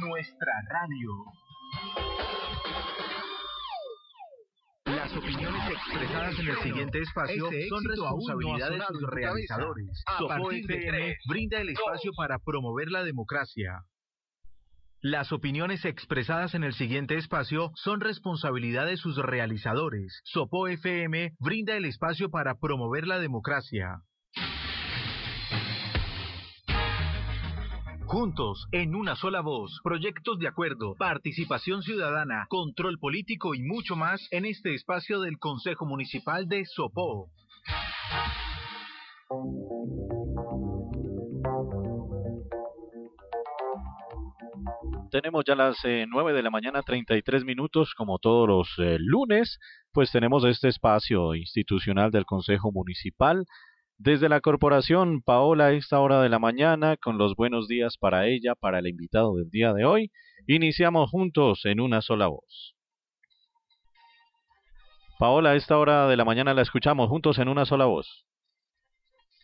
nuestra radio. Las opiniones expresadas en el siguiente espacio son responsabilidad de sus realizadores. Sopo FM brinda el espacio para promover la democracia. Las opiniones expresadas en el siguiente espacio son responsabilidad de sus realizadores. Sopo FM brinda el espacio para promover la democracia. Juntos, en una sola voz, proyectos de acuerdo, participación ciudadana, control político y mucho más en este espacio del Consejo Municipal de Sopó. Tenemos ya las eh, nueve de la mañana, 33 minutos, como todos los eh, lunes, pues tenemos este espacio institucional del Consejo Municipal. Desde la corporación, Paola, a esta hora de la mañana, con los buenos días para ella, para el invitado del día de hoy, iniciamos juntos en una sola voz. Paola, a esta hora de la mañana la escuchamos juntos en una sola voz.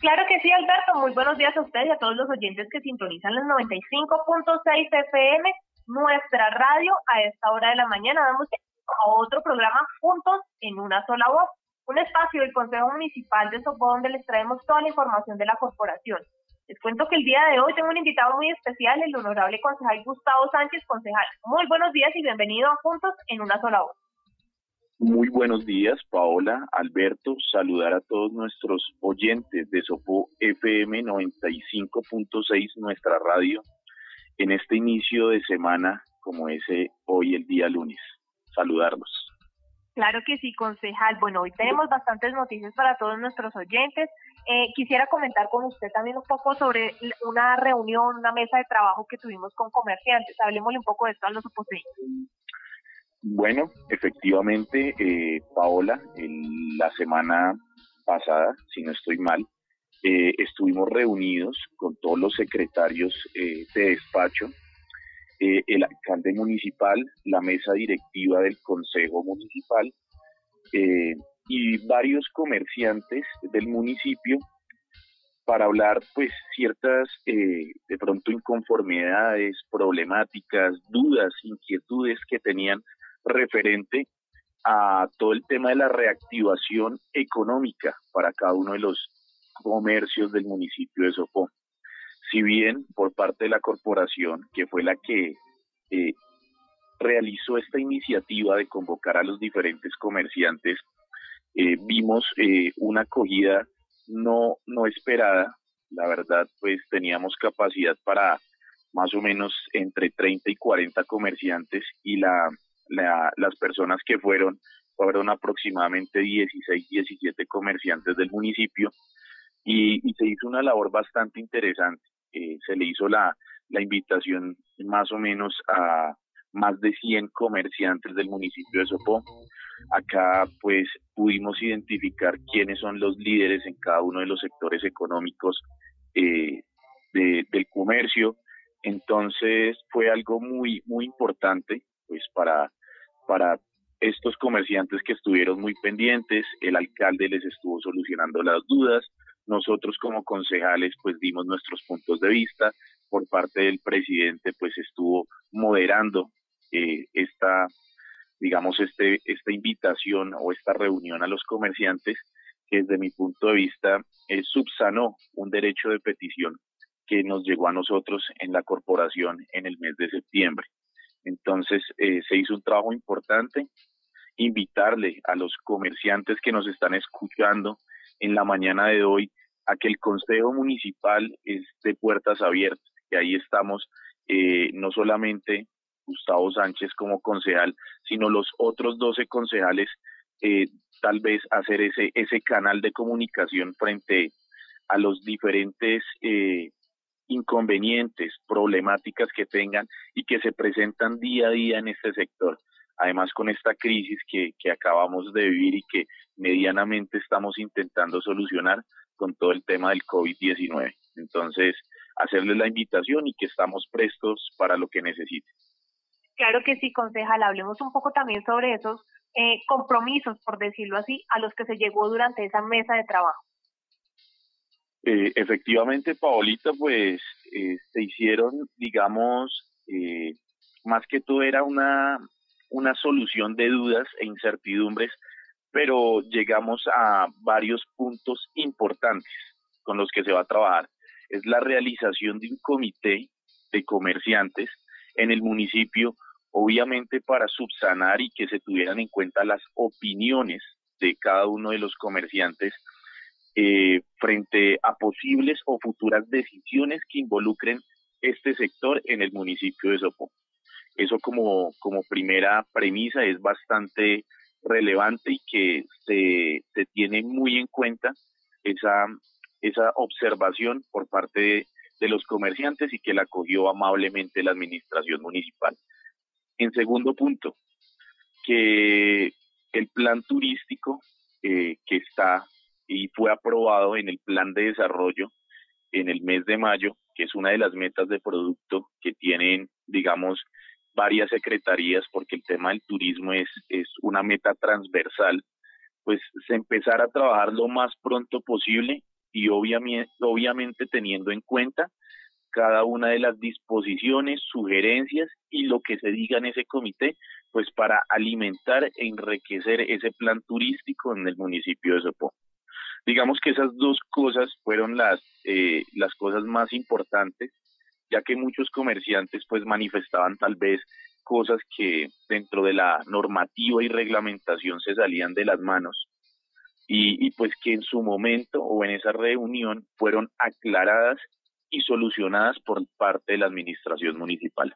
Claro que sí, Alberto. Muy buenos días a ustedes y a todos los oyentes que sintonizan los 95.6 FM, nuestra radio, a esta hora de la mañana. Damos a otro programa juntos en una sola voz, un espacio del Consejo Municipal de Sopó donde les traemos toda la información de la corporación. Les cuento que el día de hoy tengo un invitado muy especial, el honorable concejal Gustavo Sánchez, concejal. Muy buenos días y bienvenido a Juntos en una sola voz. Muy buenos días, Paola, Alberto. Saludar a todos nuestros oyentes de Sopo FM 95.6, nuestra radio, en este inicio de semana como ese hoy, el día lunes. Saludarlos. Claro que sí, concejal. Bueno, hoy tenemos bastantes noticias para todos nuestros oyentes. Eh, quisiera comentar con usted también un poco sobre una reunión, una mesa de trabajo que tuvimos con comerciantes. Hablemosle un poco de esto a los oposeños. Bueno, efectivamente, eh, Paola, la semana pasada, si no estoy mal, eh, estuvimos reunidos con todos los secretarios eh, de despacho, el alcalde municipal, la mesa directiva del consejo municipal y varios comerciantes del municipio para hablar pues ciertas de pronto inconformidades, problemáticas, dudas, inquietudes que tenían referente a todo el tema de la reactivación económica para cada uno de los comercios del municipio de Sopó. Si bien por parte de la corporación, que fue la que eh, realizó esta iniciativa de convocar a los diferentes comerciantes, eh, vimos eh, una acogida no, no esperada. La verdad, pues teníamos capacidad para más o menos entre 30 y 40 comerciantes y la las personas que fueron, fueron aproximadamente 16, 17 comerciantes del municipio y, se hizo una labor bastante interesante. Eh, se le hizo la, la invitación más o menos a más de 100 comerciantes del municipio de Sopó. Acá pues pudimos identificar quiénes son los líderes en cada uno de los sectores económicos eh, del comercio. Entonces fue algo muy, muy importante pues para, para estos comerciantes que estuvieron muy pendientes, el alcalde les estuvo solucionando las dudas, nosotros como concejales pues dimos nuestros puntos de vista, por parte del presidente pues estuvo moderando eh, esta, digamos, este, esta invitación o esta reunión a los comerciantes que desde mi punto de vista eh, subsanó un derecho de petición que nos llegó a nosotros en la corporación en el mes de septiembre. Entonces eh, se hizo un trabajo importante, invitarle a los comerciantes que nos están escuchando en la mañana de hoy a que el Consejo Municipal es de puertas abiertas, que ahí estamos eh, no solamente Gustavo Sánchez como concejal, sino los otros 12 concejales, eh, tal vez hacer ese, ese canal de comunicación frente a los diferentes eh, inconvenientes, problemáticas que tengan y que se presentan día a día en este sector. Además, con esta crisis que, que acabamos de vivir y que medianamente estamos intentando solucionar con todo el tema del COVID-19. Entonces, hacerles la invitación y que estamos prestos para lo que necesiten. Claro que sí, concejal. Hablemos un poco también sobre esos eh, compromisos, por decirlo así, a los que se llegó durante esa mesa de trabajo. Eh, efectivamente, Paolita, pues eh, se hicieron, digamos, eh, más que todo era una, una solución de dudas e incertidumbres, pero llegamos a varios puntos importantes con los que se va a trabajar. Es la realización de un comité de comerciantes en el municipio, obviamente para subsanar y que se tuvieran en cuenta las opiniones de cada uno de los comerciantes eh, frente a posibles o futuras decisiones que involucren este sector en el municipio de Sopó. Eso como, como primera premisa es bastante relevante y que se, tiene muy en cuenta esa, esa observación por parte de, de los comerciantes y que la acogió amablemente la administración municipal. En segundo punto, que el plan turístico eh, que está y fue aprobado en el plan de desarrollo en el mes de mayo, que es una de las metas de producto que tienen, digamos, varias secretarías, porque el tema del turismo es, es una meta transversal, pues se empezara a trabajar lo más pronto posible y obviamente, obviamente teniendo en cuenta cada una de las disposiciones, sugerencias y lo que se diga en ese comité, pues para alimentar e enriquecer ese plan turístico en el municipio de Sopó. Digamos que esas dos cosas fueron las, eh, las cosas más importantes, ya que muchos comerciantes pues manifestaban tal vez cosas que dentro de la normativa y reglamentación se salían de las manos y, y pues que en su momento o en esa reunión fueron aclaradas y solucionadas por parte de la administración municipal.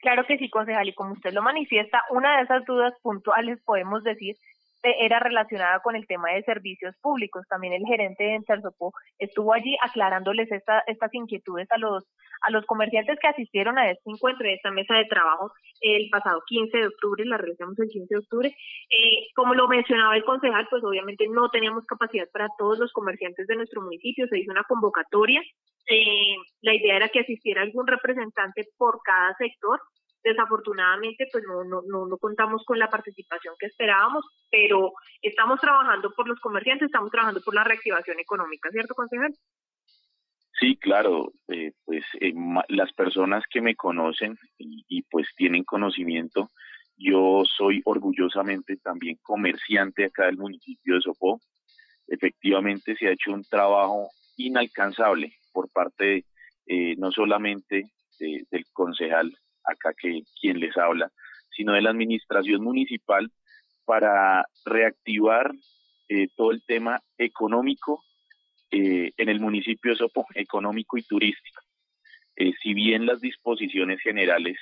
Claro que sí, concejal, y como usted lo manifiesta, una de esas dudas puntuales podemos decir era relacionada con el tema de servicios públicos. También el gerente de Entersopó estuvo allí aclarándoles esta, estas inquietudes a los a los comerciantes que asistieron a este encuentro, a esta mesa de trabajo el pasado 15 de octubre, la realizamos el 15 de octubre. Eh, como lo mencionaba el concejal, pues obviamente no teníamos capacidad para todos los comerciantes de nuestro municipio, se hizo una convocatoria. Eh, la idea era que asistiera algún representante por cada sector Desafortunadamente, pues no, no, no, contamos con la participación que esperábamos, pero estamos trabajando por los comerciantes, estamos trabajando por la reactivación económica, ¿cierto, concejal? Sí, claro, eh, pues eh, las personas que me conocen y, pues tienen conocimiento, yo soy orgullosamente también comerciante acá del municipio de Sopó. Efectivamente se ha hecho un trabajo inalcanzable por parte eh, no solamente del concejal acá que quien les habla, sino de la administración municipal para reactivar eh, todo el tema económico eh, en el municipio de económico y turístico. Eh, si bien las disposiciones generales,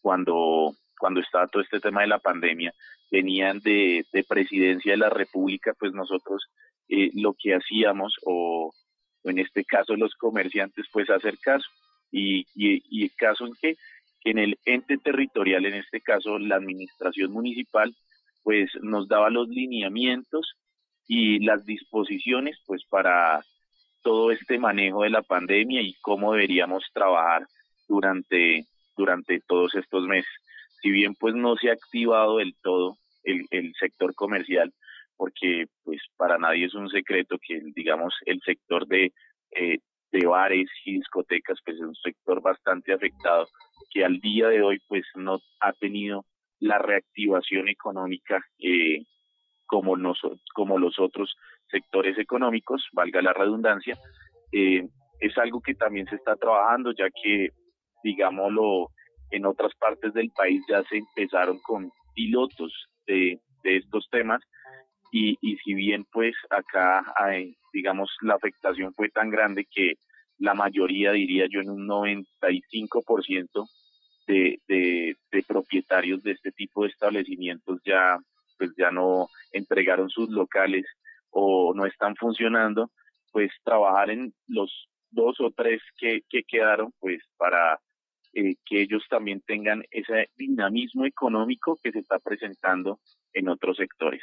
cuando, cuando estaba todo este tema de la pandemia, venían de, de presidencia de la República, pues nosotros lo que hacíamos, o en este caso los comerciantes, pues hacer caso y, y, el caso en que en el ente territorial, en este caso la administración municipal, pues nos daba los lineamientos y las disposiciones pues para todo este manejo de la pandemia y cómo deberíamos trabajar durante, durante todos estos meses. Si bien pues no se ha activado del todo el, el sector comercial, porque pues para nadie es un secreto que digamos el sector de eh, de bares y discotecas, pues es un sector bastante afectado que al día de hoy pues no ha tenido la reactivación económica eh, como, nos, como los otros sectores económicos, valga la redundancia. Eh, es algo que también se está trabajando, ya que, digámoslo, en otras partes del país ya se empezaron con pilotos de, de estos temas y, y si bien pues acá digamos la afectación fue tan grande que la mayoría diría yo en un 95% de, de, de propietarios de este tipo de establecimientos ya pues ya no entregaron sus locales o no están funcionando pues trabajar en los dos o tres que, que quedaron pues para eh, que ellos también tengan ese dinamismo económico que se está presentando en otros sectores.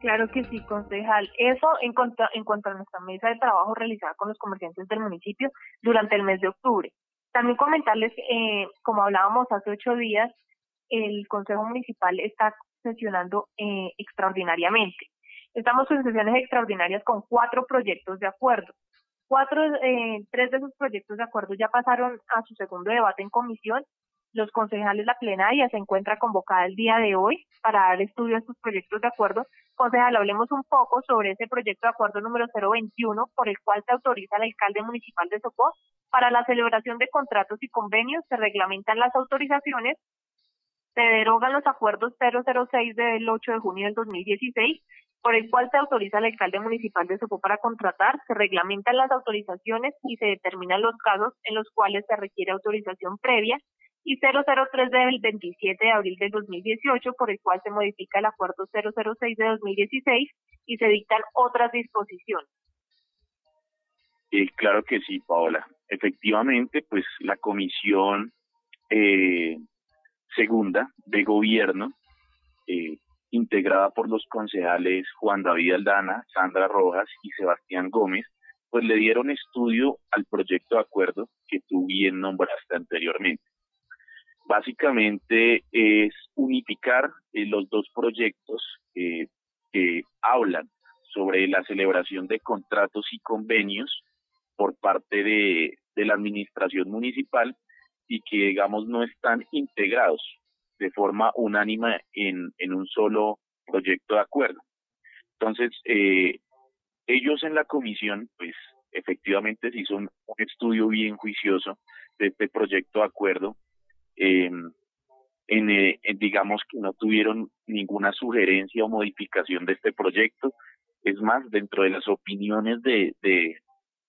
Claro que sí, concejal. Eso en cuanto, en cuanto a nuestra mesa de trabajo realizada con los comerciantes del municipio durante el mes de octubre. También comentarles, eh, como hablábamos hace ocho días, el Consejo Municipal está sesionando eh, extraordinariamente. Estamos en sesiones extraordinarias con cuatro proyectos de acuerdo. Cuatro, eh, tres de esos proyectos de acuerdo ya pasaron a su segundo debate en comisión. Los concejales, la plenaria se encuentra convocada el día de hoy para dar estudio a estos proyectos de acuerdo. Concejal, hablemos un poco sobre ese proyecto de acuerdo número 021 por el cual se autoriza al alcalde municipal de Sopó para la celebración de contratos y convenios, se reglamentan las autorizaciones, se derogan los acuerdos 006 del 8 de junio del 2016 por el cual se autoriza al alcalde municipal de Sopó para contratar, se reglamentan las autorizaciones y se determinan los casos en los cuales se requiere autorización previa, y 003 del 27 de abril del 2018, por el cual se modifica el acuerdo 006 de 2016 y se dictan otras disposiciones. Eh, claro que sí, Paola. Efectivamente, pues la comisión eh, segunda de gobierno eh, integrada por los concejales Juan David Aldana, Sandra Rojas y Sebastián Gómez, pues le dieron estudio al proyecto de acuerdo que tú bien nombraste anteriormente. Básicamente es unificar eh, los dos proyectos que hablan sobre la celebración de contratos y convenios por parte de, la administración municipal y que digamos no están integrados de forma unánima en, un solo proyecto de acuerdo. Entonces, eh, ellos en la comisión, pues efectivamente se hizo un, estudio bien juicioso de este proyecto de acuerdo. Em, eh, en, digamos que no tuvieron ninguna sugerencia o modificación de este proyecto. Es más, dentro de las opiniones de, de,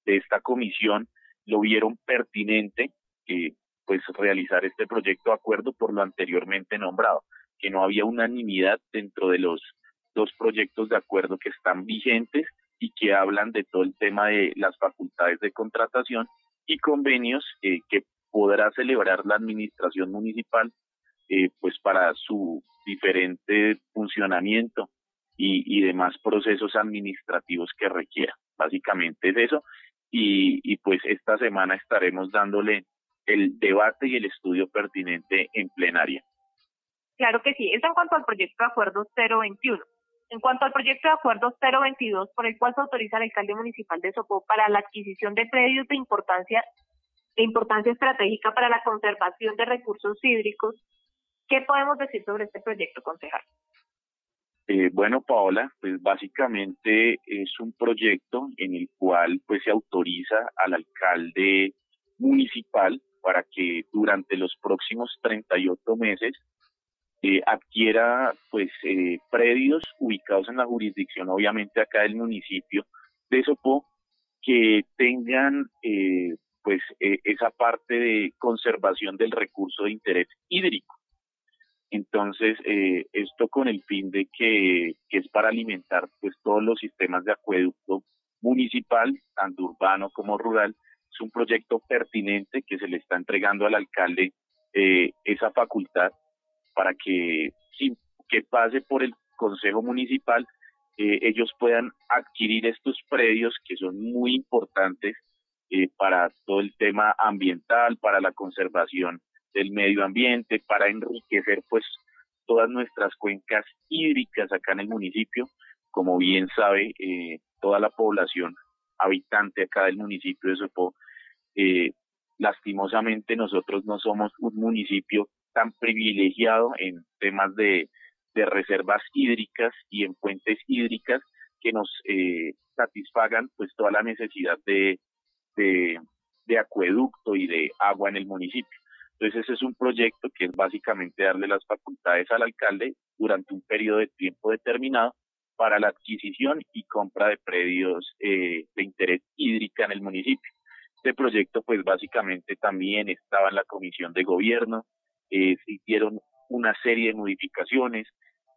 de esta comisión, lo vieron pertinente que pues realizar este proyecto de acuerdo por lo anteriormente nombrado, que no había unanimidad dentro de los dos proyectos de acuerdo que están vigentes y que hablan de todo el tema de las facultades de contratación y convenios eh, que podrá celebrar la administración municipal eh, pues para su diferente funcionamiento y, y, demás procesos administrativos que requiera. Básicamente es eso. Y, y pues esta semana estaremos dándole el debate y el estudio pertinente en plenaria. Claro que sí, eso en cuanto al proyecto de acuerdo 021. En cuanto al proyecto de acuerdo 022, por el cual se autoriza al alcalde municipal de Sopó para la adquisición de predios de importancia, de importancia estratégica para la conservación de recursos hídricos, ¿qué podemos decir sobre este proyecto, concejal? Eh, bueno, Paola, pues básicamente es un proyecto en el cual pues se autoriza al alcalde municipal para que durante los próximos 38 meses eh, adquiera pues eh, predios ubicados en la jurisdicción obviamente acá del municipio de Sopó que tengan eh, pues esa parte de conservación del recurso de interés hídrico. Entonces, esto con el fin de que, que, es para alimentar pues todos los sistemas de acueducto municipal, tanto urbano como rural, es un proyecto pertinente que se le está entregando al alcalde eh, esa facultad para que, que pase por el Consejo Municipal, eh, ellos puedan adquirir estos predios que son muy importantes eh, para todo el tema ambiental, para la conservación del medio ambiente, para enriquecer pues todas nuestras cuencas hídricas acá en el municipio. Como bien sabe, toda la población habitante acá del municipio de Sopó, eh, lastimosamente nosotros no somos un municipio tan privilegiado en temas de, reservas hídricas y en fuentes hídricas que nos eh, satisfagan pues toda la necesidad de, de, acueducto y de agua en el municipio. Entonces ese es un proyecto que es básicamente darle las facultades al alcalde durante un periodo de tiempo determinado para la adquisición y compra de predios eh, de interés hídrica en el municipio. Este proyecto pues básicamente también estaba en la comisión de gobierno, eh, se hicieron una serie de modificaciones,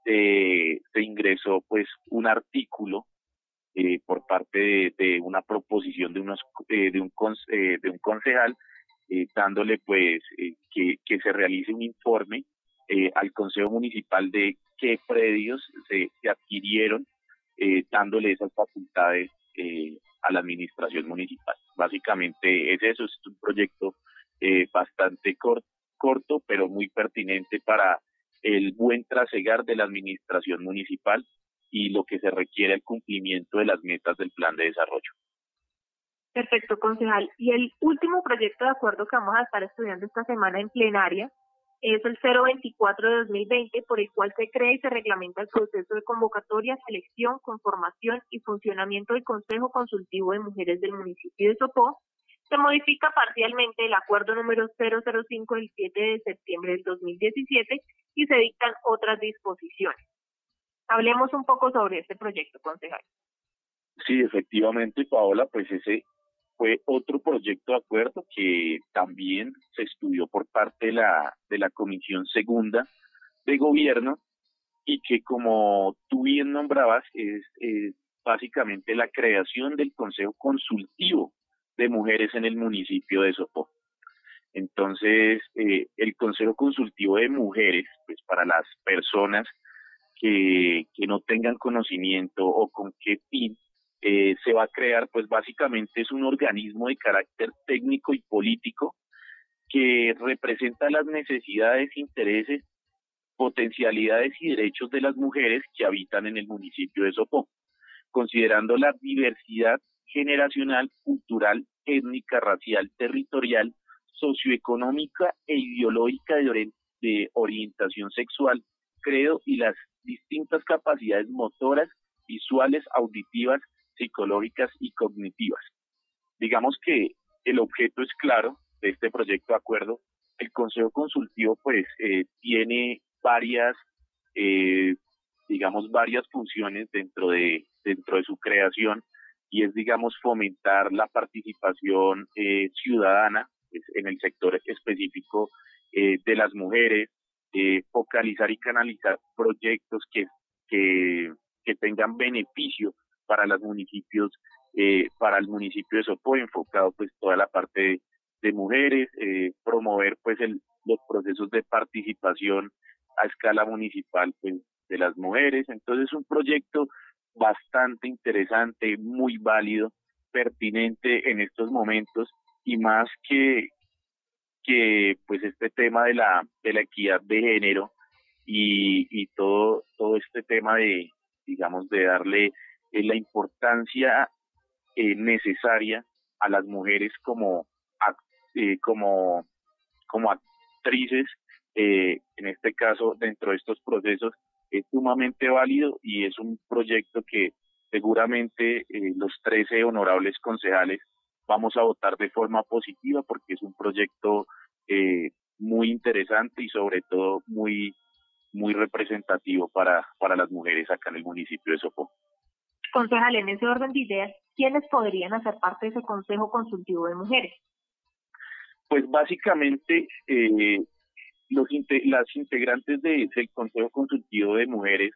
se ingresó pues un artículo eh, por parte de, una proposición de unos eh, de un eh, concejal dándole pues que, que se realice un informe al consejo municipal de qué predios se, adquirieron, eh, dándole esas facultades eh, a la administración municipal. Básicamente es eso, es un proyecto eh, bastante corto, pero muy pertinente para el buen trasegar de la administración municipal y lo que se requiere el cumplimiento de las metas del plan de desarrollo. Perfecto, concejal. Y el último proyecto de acuerdo que vamos a estar estudiando esta semana en plenaria es el 024 de 2020, por el cual se crea y se reglamenta el proceso de convocatoria, selección, conformación y funcionamiento del Consejo Consultivo de Mujeres del municipio de Sopó. Se modifica parcialmente el acuerdo número 005 del 7 de septiembre del 2017 y se dictan otras disposiciones. Hablemos un poco sobre este proyecto, concejal. Sí, efectivamente, Paola, pues ese fue otro proyecto de acuerdo que también se estudió por parte de la, de la Comisión Segunda de Gobierno y que como tú bien nombrabas es, básicamente la creación del Consejo Consultivo de Mujeres en el municipio de Sopó. Entonces, eh, el Consejo Consultivo de Mujeres, pues para las personas que, no tengan conocimiento o con qué fin eh, se va a crear, pues básicamente es un organismo de carácter técnico y político que representa las necesidades, intereses, potencialidades y derechos de las mujeres que habitan en el municipio de Sopó, considerando la diversidad generacional, cultural, étnica, racial, territorial, socioeconómica e ideológica de, de orientación sexual, credo y las distintas capacidades motoras, visuales, auditivas, psicológicas y cognitivas. Digamos que el objeto es claro de este proyecto de acuerdo. El Consejo Consultivo pues eh, tiene varias, eh, digamos, varias funciones dentro de, dentro de su creación y es, digamos, fomentar la participación eh, ciudadana pues, en el sector específico de las mujeres, focalizar y canalizar proyectos que, que, tengan beneficio para los municipios, eh, para el municipio de Sopo, enfocado pues toda la parte de, mujeres, eh, promover pues el, los procesos de participación a escala municipal pues de las mujeres. Entonces es un proyecto bastante interesante, muy válido, pertinente en estos momentos y más que que pues este tema de la de la equidad de género y, y todo todo este tema de digamos de darle eh, la importancia eh, necesaria a las mujeres como, eh, como, como actrices, en este caso dentro de estos procesos, es sumamente válido y es un proyecto que seguramente los 13 honorables concejales vamos a votar de forma positiva porque es un proyecto muy interesante y sobre todo muy muy representativo para, para las mujeres acá en el municipio de Sopó. Concejal, en ese orden de ideas, ¿quiénes podrían hacer parte de ese Consejo Consultivo de Mujeres? Pues básicamente eh, los las integrantes del Consejo Consultivo de Mujeres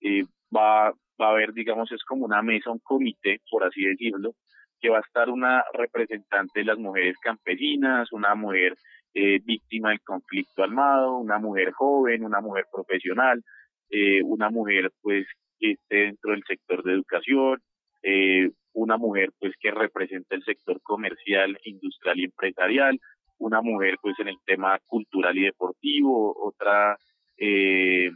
eh, va, va a haber, digamos, es como una mesa, un comité, por así decirlo, que va a estar una representante de las mujeres campesinas, una mujer eh, víctima del conflicto armado, una mujer joven, una mujer profesional, eh, una mujer pues que esté dentro del sector de educación, eh, una mujer pues que representa el sector comercial, industrial y empresarial, una mujer pues en el tema cultural y deportivo, otra eh,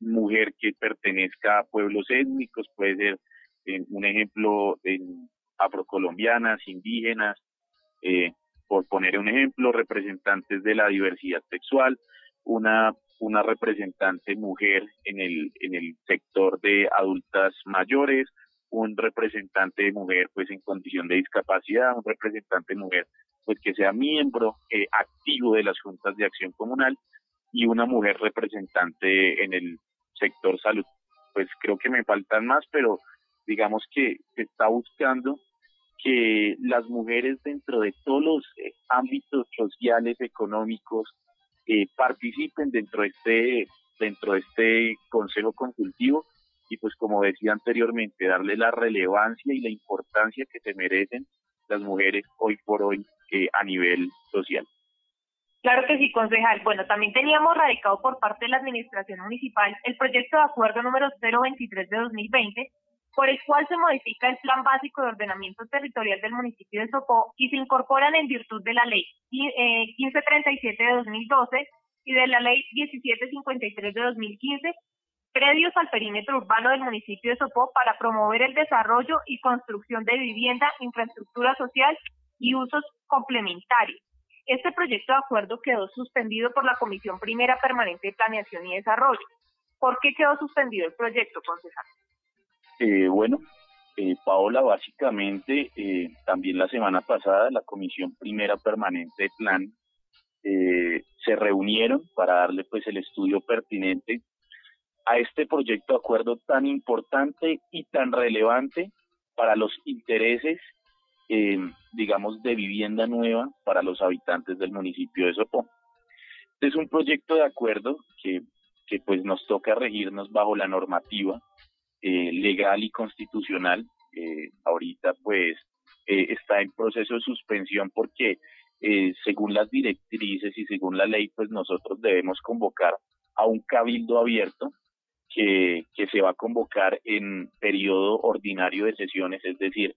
mujer que pertenezca a pueblos étnicos, puede ser un ejemplo en afrocolombianas, indígenas, eh, por poner un ejemplo, representantes de la diversidad sexual, una una representante mujer en el, en el sector de adultas mayores, un representante mujer pues en condición de discapacidad, un representante mujer pues que sea miembro eh, activo de las juntas de acción comunal y una mujer representante en el sector salud. Pues creo que me faltan más, pero digamos que se está buscando que las mujeres dentro de todos los eh, ámbitos sociales, económicos, eh, participen dentro de este dentro de este consejo consultivo y pues como decía anteriormente darle la relevancia y la importancia que se merecen las mujeres hoy por hoy eh, a nivel social. Claro que sí, concejal. Bueno, también teníamos radicado por parte de la Administración Municipal el proyecto de acuerdo número 023 de 2020 por el cual se modifica el Plan Básico de Ordenamiento Territorial del municipio de Sopó y se incorporan en virtud de la Ley 1537 eh, de 2012 y de la Ley 1753 de 2015 predios al perímetro urbano del municipio de Sopó para promover el desarrollo y construcción de vivienda, infraestructura social y usos complementarios. Este proyecto de acuerdo quedó suspendido por la Comisión Primera Permanente de Planeación y Desarrollo. ¿Por qué quedó suspendido el proyecto, concejal? Eh, bueno, eh, Paola, básicamente, eh, también la semana pasada la Comisión Primera Permanente de Plan eh, se reunieron para darle pues el estudio pertinente a este proyecto de acuerdo tan importante y tan relevante para los intereses, digamos, de vivienda nueva para los habitantes del municipio de Sopó. Este es un proyecto de acuerdo que, que pues nos toca regirnos bajo la normativa eh, legal y constitucional. Eh, ahorita pues eh, está en proceso de suspensión porque según las directrices y según la ley pues nosotros debemos convocar a un cabildo abierto que, que se va a convocar en periodo ordinario de sesiones, es decir,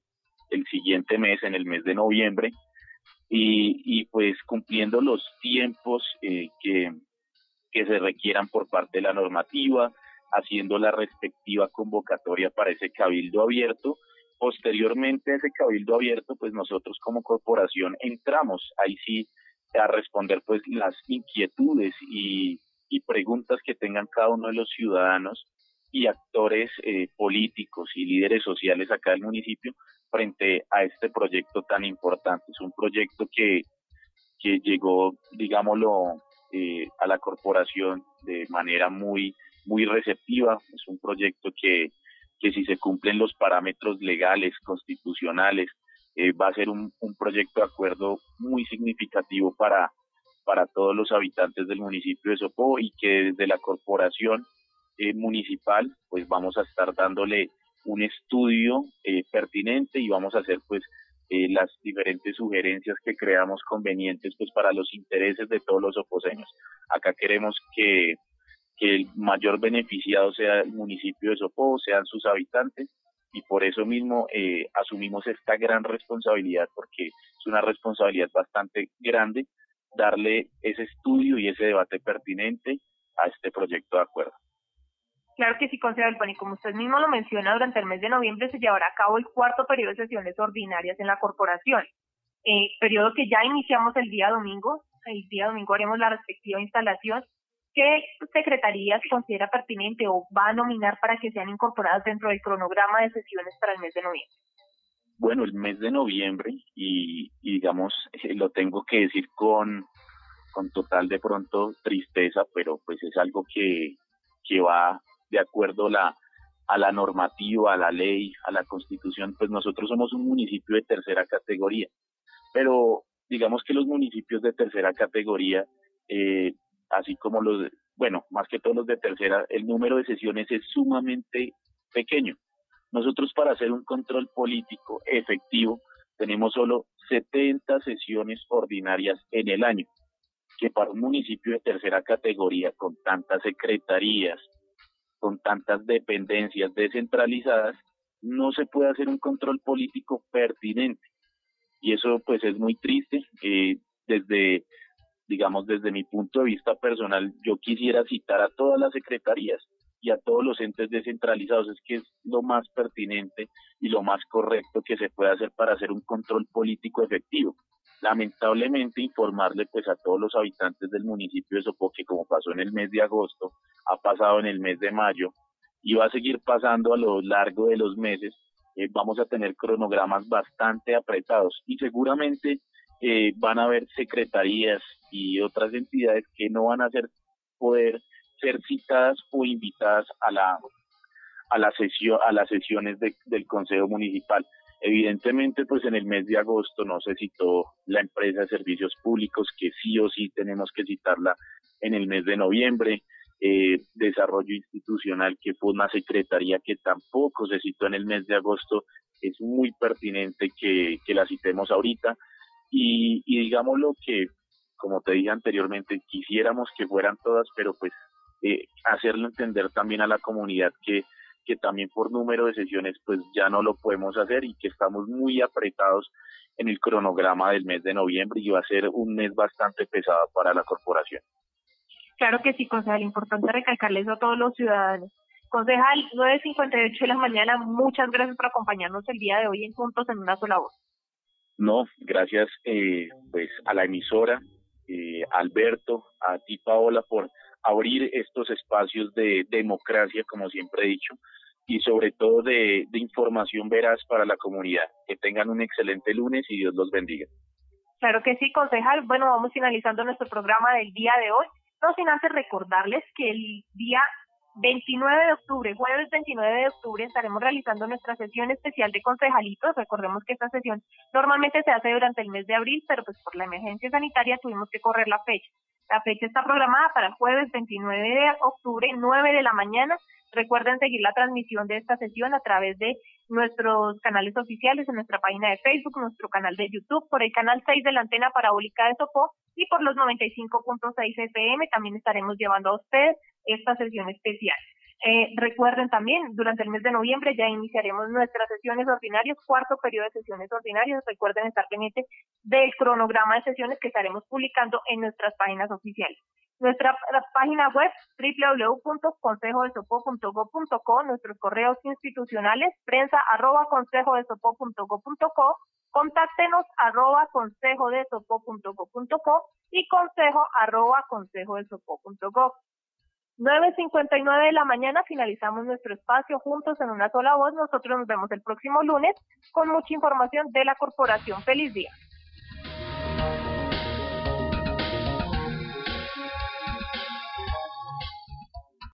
el siguiente mes, en el mes de noviembre, y, y pues cumpliendo los tiempos que, que se requieran por parte de la normativa, haciendo la respectiva convocatoria para ese cabildo abierto. Posteriormente a ese cabildo abierto, pues nosotros como corporación entramos ahí sí a responder pues las inquietudes y, preguntas que tengan cada uno de los ciudadanos y actores eh, políticos y líderes sociales acá del municipio frente a este proyecto tan importante. Es un proyecto que, que llegó, digámoslo, eh, a la corporación de manera muy muy receptiva. Es un proyecto que, que si se cumplen los parámetros legales, constitucionales, eh, va a ser un, un, proyecto de acuerdo muy significativo para, para todos los habitantes del municipio de Sopó y que desde la corporación eh, municipal pues vamos a estar dándole un estudio eh, pertinente y vamos a hacer pues las diferentes sugerencias que creamos convenientes pues para los intereses de todos los oposeños. Acá queremos que que el mayor beneficiado sea el municipio de Sopó, sean sus habitantes, y por eso mismo eh, asumimos esta gran responsabilidad, porque es una responsabilidad bastante grande darle ese estudio y ese debate pertinente a este proyecto de acuerdo. Claro que sí, concejal y como usted mismo lo menciona, durante el mes de noviembre se llevará a cabo el cuarto periodo de sesiones ordinarias en la corporación, eh, periodo que ya iniciamos el día domingo, el día domingo haremos la respectiva instalación ¿Qué secretarías considera pertinente o va a nominar para que sean incorporadas dentro del cronograma de sesiones para el mes de noviembre? Bueno, el mes de noviembre, y, digamos, eh, lo tengo que decir con, con total de pronto tristeza, pero pues es algo que, que va de acuerdo la, a la normativa, a la ley, a la constitución, pues nosotros somos un municipio de tercera categoría, pero digamos que los municipios de tercera categoría eh, así como los, bueno, más que todos los de tercera, el número de sesiones es sumamente pequeño. Nosotros para hacer un control político efectivo tenemos solo 70 sesiones ordinarias en el año, que para un municipio de tercera categoría con tantas secretarías, con tantas dependencias descentralizadas, no se puede hacer un control político pertinente. Y eso pues es muy triste. Eh, desde digamos, desde mi punto de vista personal, yo quisiera citar a todas las secretarías y a todos los entes descentralizados, es que es lo más pertinente y lo más correcto que se puede hacer para hacer un control político efectivo. Lamentablemente informarle pues a todos los habitantes del municipio de Sopoque, como pasó en el mes de agosto, ha pasado en el mes de mayo y va a seguir pasando a lo largo de los meses, eh, vamos a tener cronogramas bastante apretados y seguramente eh, van a haber secretarías y otras entidades que no van a poder ser citadas o invitadas a la a la sesión a las sesiones del Consejo Municipal. Evidentemente, pues en el mes de agosto no se citó la empresa de servicios públicos, que sí o sí tenemos que citarla en el mes de noviembre. Eh, desarrollo institucional, que fue una secretaría que tampoco se citó en el mes de agosto, es muy pertinente que la citemos ahorita. Y, y digamos lo que, como te dije anteriormente, quisiéramos que fueran todas, pero pues eh, hacerlo entender también a la comunidad que, que también por número de sesiones pues ya no lo podemos hacer y que estamos muy apretados en el cronograma del mes de noviembre y va a ser un mes bastante pesado para la corporación. Claro que sí, concejal, importante recalcarles a todos los ciudadanos Concejal, 9.58 de la mañana, muchas gracias por acompañarnos el día de hoy en Juntos en una sola voz. No, gracias eh, pues a la emisora, eh, Alberto, a ti Paola por abrir estos espacios de democracia, como siempre he dicho, y sobre todo de, de información veraz para la comunidad. Que tengan un excelente lunes y Dios los bendiga. Claro que sí, concejal. Bueno, vamos finalizando nuestro programa del día de hoy. No sin antes recordarles que el día 29 de octubre, jueves 29 de octubre, estaremos realizando nuestra sesión especial de concejalitos. Recordemos que esta sesión normalmente se hace durante el mes de abril, pero pues por la emergencia sanitaria tuvimos que correr la fecha. La fecha está programada para el jueves 29 de octubre, 9 de la mañana. Recuerden seguir la transmisión de esta sesión a través de nuestros canales oficiales, en nuestra página de Facebook, nuestro canal de YouTube, por el canal 6 de la antena parabólica de Sopó y por los 95.6 FM también estaremos llevando a ustedes esta sesión especial. Eh, recuerden también, durante el mes de noviembre ya iniciaremos nuestras sesiones ordinarias, cuarto periodo de sesiones ordinarias. Recuerden estar pendientes del cronograma de sesiones que estaremos publicando en nuestras páginas oficiales. Nuestra página web www.consejodesopo.go.co, nuestros correos institucionales, prensa arroba consejodesopo.go.co, contáctenos arroba consejodesopo.go.co y consejo arroba consejodesopo.go. 9.59 de la mañana finalizamos nuestro espacio juntos en una sola voz. Nosotros nos vemos el próximo lunes con mucha información de la corporación. Feliz día.